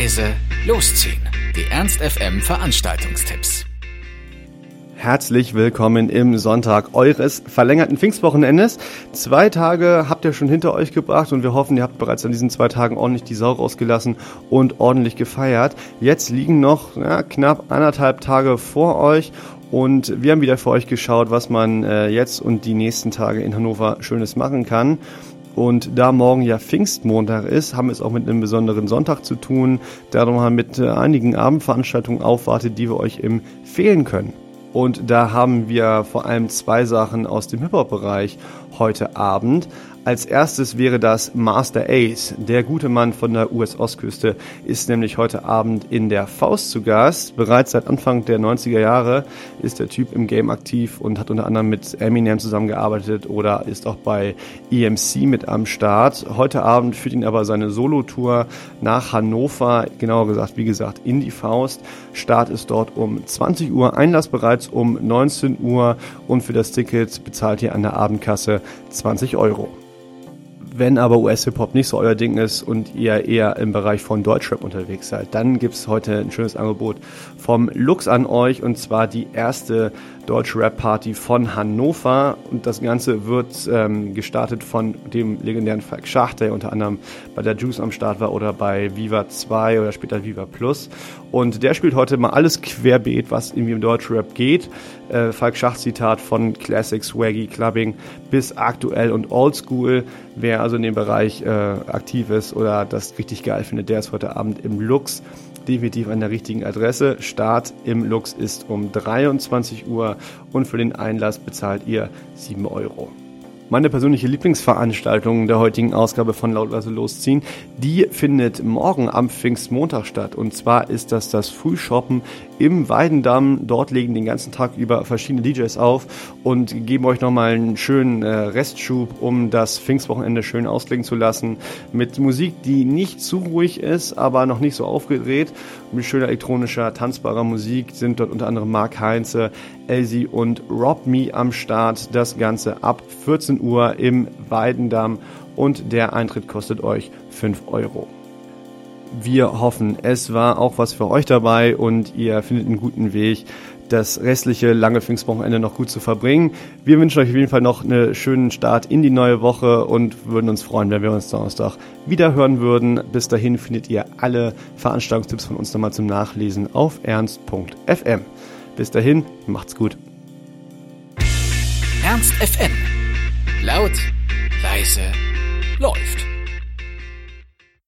leise, losziehen. Die Ernst FM Veranstaltungstipps. Herzlich willkommen im Sonntag eures verlängerten Pfingstwochenendes. Zwei Tage habt ihr schon hinter euch gebracht und wir hoffen, ihr habt bereits an diesen zwei Tagen ordentlich die Sau rausgelassen und ordentlich gefeiert. Jetzt liegen noch ja, knapp anderthalb Tage vor euch und wir haben wieder für euch geschaut, was man äh, jetzt und die nächsten Tage in Hannover Schönes machen kann. Und da morgen ja Pfingstmontag ist, haben wir es auch mit einem besonderen Sonntag zu tun, der nochmal mit äh, einigen Abendveranstaltungen aufwartet, die wir euch empfehlen können. Und da haben wir vor allem zwei Sachen aus dem Hip-Hop-Bereich heute Abend. Als erstes wäre das Master Ace. Der gute Mann von der US-Ostküste ist nämlich heute Abend in der Faust zu Gast. Bereits seit Anfang der 90er Jahre ist der Typ im Game aktiv und hat unter anderem mit Eminem zusammengearbeitet oder ist auch bei EMC mit am Start. Heute Abend führt ihn aber seine Solo-Tour nach Hannover, genauer gesagt, wie gesagt, in die Faust. Start ist dort um 20 Uhr, Einlass bereits um 19 Uhr und für das Ticket bezahlt ihr an der Abendkasse 20 Euro. Wenn aber US-Hip-Hop nicht so euer Ding ist und ihr eher im Bereich von Deutschrap unterwegs seid, dann gibt's heute ein schönes Angebot vom Lux an euch und zwar die erste Deutsche Rap Party von Hannover und das Ganze wird ähm, gestartet von dem legendären Falk Schacht, der unter anderem bei der Juice am Start war oder bei Viva 2 oder später Viva Plus und der spielt heute mal alles querbeet, was irgendwie im Deutschen Rap geht. Äh, Falk Schacht Zitat von Classic, Swaggy, Clubbing bis aktuell und Oldschool. Wer also in dem Bereich äh, aktiv ist oder das richtig geil findet, der ist heute Abend im Lux definitiv an der richtigen Adresse. Start im Lux ist um 23 Uhr und für den Einlass bezahlt ihr 7 Euro meine persönliche Lieblingsveranstaltung der heutigen Ausgabe von Lautweise losziehen, die findet morgen am Pfingstmontag statt. Und zwar ist das das Frühshoppen im Weidendamm. Dort legen den ganzen Tag über verschiedene DJs auf und geben euch nochmal einen schönen äh, Restschub, um das Pfingstwochenende schön auslegen zu lassen. Mit Musik, die nicht zu ruhig ist, aber noch nicht so aufgedreht. Mit schöner elektronischer, tanzbarer Musik sind dort unter anderem Mark Heinze, Elsie und Rob Me am Start. Das Ganze ab 14 Uhr im Weidendamm und der Eintritt kostet euch 5 Euro. Wir hoffen, es war auch was für euch dabei und ihr findet einen guten Weg, das restliche lange Pfingstwochenende noch gut zu verbringen. Wir wünschen euch auf jeden Fall noch einen schönen Start in die neue Woche und würden uns freuen, wenn wir uns Donnerstag wieder hören würden. Bis dahin findet ihr alle Veranstaltungstipps von uns nochmal zum Nachlesen auf ernst.fm. Bis dahin, macht's gut. Ernst FM. Laut, leise, läuft.